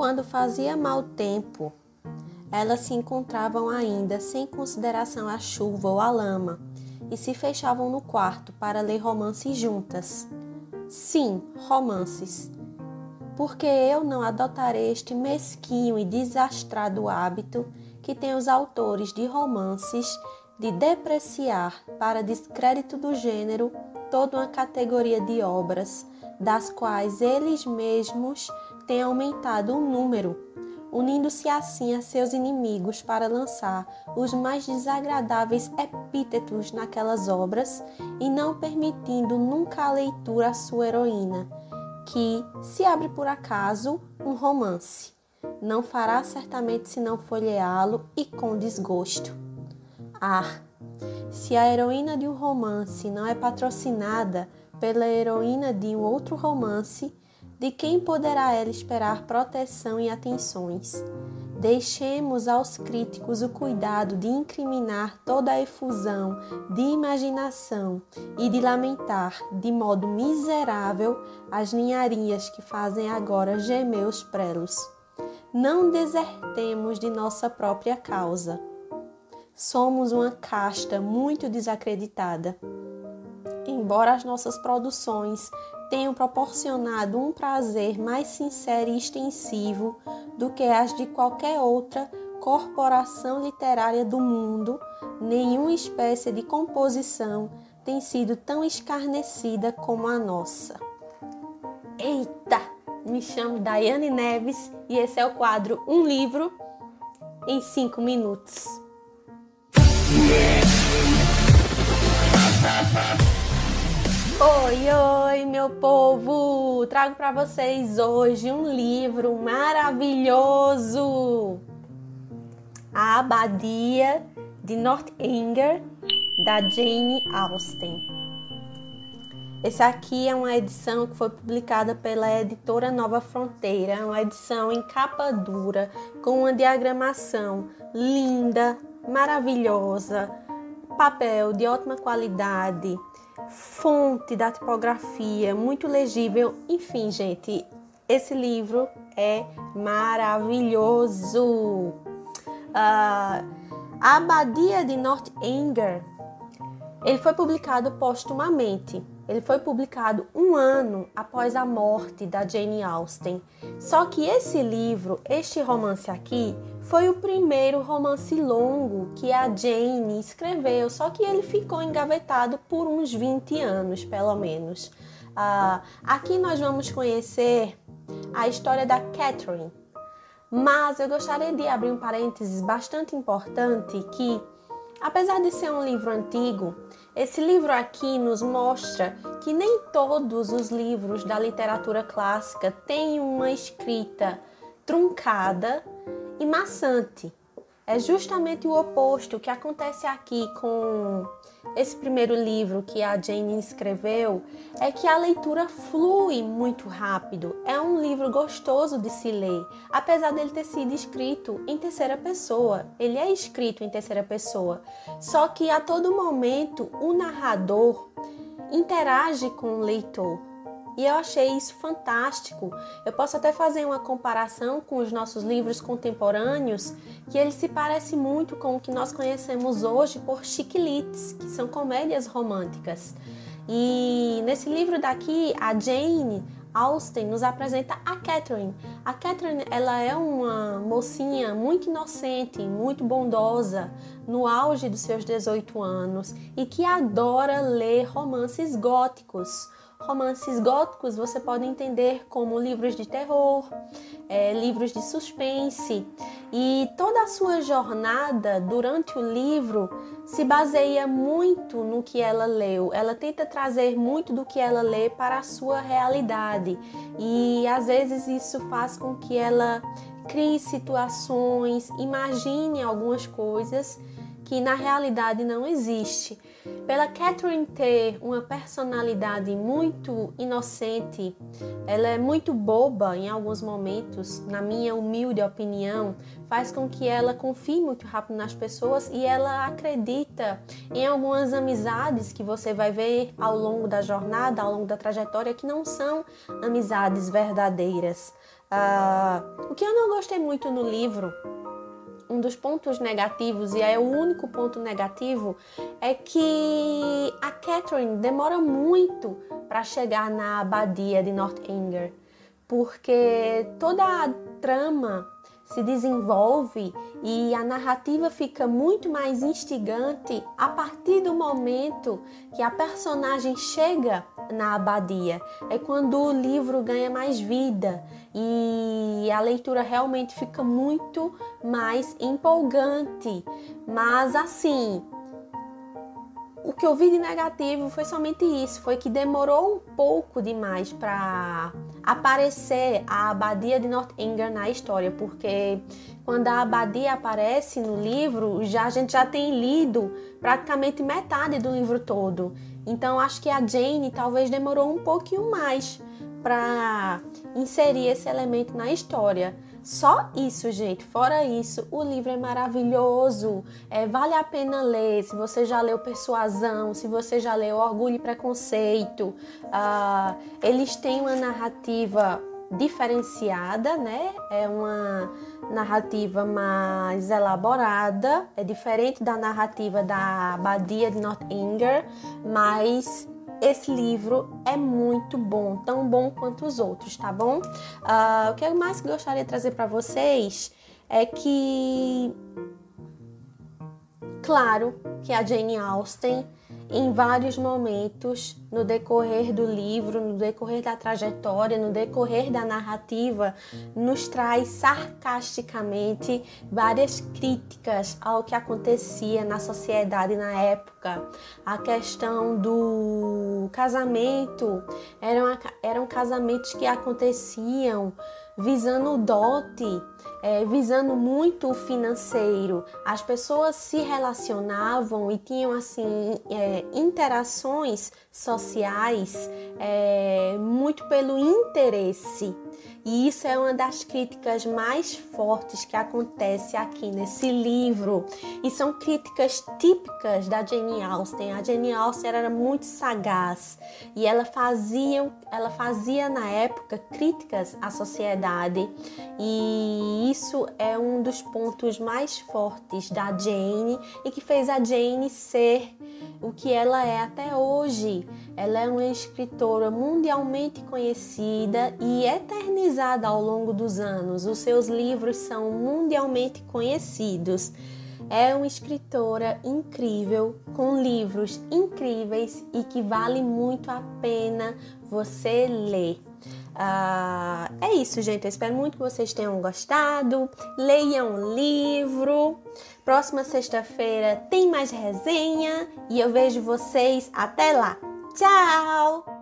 Quando fazia mau tempo, elas se encontravam ainda sem consideração à chuva ou à lama e se fechavam no quarto para ler romances juntas. Sim, romances. Porque eu não adotarei este mesquinho e desastrado hábito que tem os autores de romances de depreciar, para descrédito do gênero, toda uma categoria de obras, das quais eles mesmos têm aumentado o número, unindo-se assim a seus inimigos para lançar os mais desagradáveis epítetos naquelas obras e não permitindo nunca a leitura à sua heroína, que, se abre por acaso, um romance. Não fará certamente senão folheá-lo e com desgosto. Ah, se a heroína de um romance não é patrocinada pela heroína de um outro romance, de quem poderá ela esperar proteção e atenções? Deixemos aos críticos o cuidado de incriminar toda a efusão de imaginação e de lamentar de modo miserável as ninharias que fazem agora gemer os prelos. Não desertemos de nossa própria causa. Somos uma casta muito desacreditada. Embora as nossas produções tenham proporcionado um prazer mais sincero e extensivo do que as de qualquer outra corporação literária do mundo, nenhuma espécie de composição tem sido tão escarnecida como a nossa. Eita! Me chamo Daiane Neves e esse é o quadro Um Livro em 5 Minutos. Oi, oi, meu povo! Trago para vocês hoje um livro maravilhoso. A Abadia de Northanger, da Jane Austen. Esse aqui é uma edição que foi publicada pela editora Nova Fronteira, é uma edição em capa dura, com uma diagramação linda, maravilhosa, papel de ótima qualidade, fonte da tipografia, muito legível. Enfim, gente, esse livro é maravilhoso. Uh, a Abadia de Northanger, ele foi publicado postumamente. Ele foi publicado um ano após a morte da Jane Austen. Só que esse livro, este romance aqui, foi o primeiro romance longo que a Jane escreveu, só que ele ficou engavetado por uns 20 anos, pelo menos. Ah, aqui nós vamos conhecer a história da Catherine, mas eu gostaria de abrir um parênteses bastante importante que, apesar de ser um livro antigo, esse livro aqui nos mostra que nem todos os livros da literatura clássica têm uma escrita truncada e maçante. É justamente o oposto que acontece aqui com esse primeiro livro que a Jane escreveu, é que a leitura flui muito rápido. É um livro gostoso de se ler, apesar dele ter sido escrito em terceira pessoa. Ele é escrito em terceira pessoa, só que a todo momento o narrador interage com o leitor. E eu achei isso fantástico. Eu posso até fazer uma comparação com os nossos livros contemporâneos, que ele se parece muito com o que nós conhecemos hoje por chiquilites, que são comédias românticas. E nesse livro daqui, a Jane Austen nos apresenta a Catherine. A Catherine, ela é uma mocinha muito inocente, muito bondosa, no auge dos seus 18 anos e que adora ler romances góticos Romances góticos você pode entender como livros de terror, é, livros de suspense, e toda a sua jornada durante o livro se baseia muito no que ela leu. Ela tenta trazer muito do que ela lê para a sua realidade, e às vezes isso faz com que ela crie situações, imagine algumas coisas que na realidade não existe. Pela Catherine ter uma personalidade muito inocente, ela é muito boba em alguns momentos, na minha humilde opinião, faz com que ela confie muito rápido nas pessoas e ela acredita em algumas amizades que você vai ver ao longo da jornada, ao longo da trajetória, que não são amizades verdadeiras. Uh, o que eu não gostei muito no livro, um dos pontos negativos, e é o único ponto negativo, é que a Catherine demora muito para chegar na abadia de Northanger, porque toda a trama se desenvolve e a narrativa fica muito mais instigante a partir do momento que a personagem chega na abadia. É quando o livro ganha mais vida e a leitura realmente fica muito mais empolgante. Mas assim, o que eu vi de negativo foi somente isso, foi que demorou um pouco demais para aparecer a abadia de Northanger na história, porque quando a abadia aparece no livro, já a gente já tem lido praticamente metade do livro todo. Então acho que a Jane talvez demorou um pouquinho mais para inserir esse elemento na história. Só isso, gente. Fora isso, o livro é maravilhoso. É, vale a pena ler. Se você já leu Persuasão, se você já leu Orgulho e Preconceito, uh, eles têm uma narrativa diferenciada, né? É uma narrativa mais elaborada, é diferente da narrativa da Abadia de Northanger, mas esse livro é muito bom, tão bom quanto os outros, tá bom? Uh, o que eu mais gostaria de trazer para vocês é que, claro, que a Jane Austen em vários momentos no decorrer do livro, no decorrer da trajetória, no decorrer da narrativa, nos traz sarcasticamente várias críticas ao que acontecia na sociedade na época. A questão do casamento eram, eram casamentos que aconteciam visando o dote é, visando muito o financeiro. As pessoas se relacionavam e tinham assim é, interações sociais é, muito pelo interesse. E isso é uma das críticas mais fortes que acontece aqui nesse livro. E são críticas típicas da Jane Austen. A Jane Austen era muito sagaz e ela fazia, ela fazia na época críticas à sociedade. E isso é um dos pontos mais fortes da Jane e que fez a Jane ser o que ela é até hoje. Ela é uma escritora mundialmente conhecida e eternizada ao longo dos anos. Os seus livros são mundialmente conhecidos. É uma escritora incrível, com livros incríveis e que vale muito a pena você ler. Uh, é isso, gente. Eu espero muito que vocês tenham gostado. Leiam o livro. Próxima sexta-feira tem mais resenha e eu vejo vocês até lá. Tchau!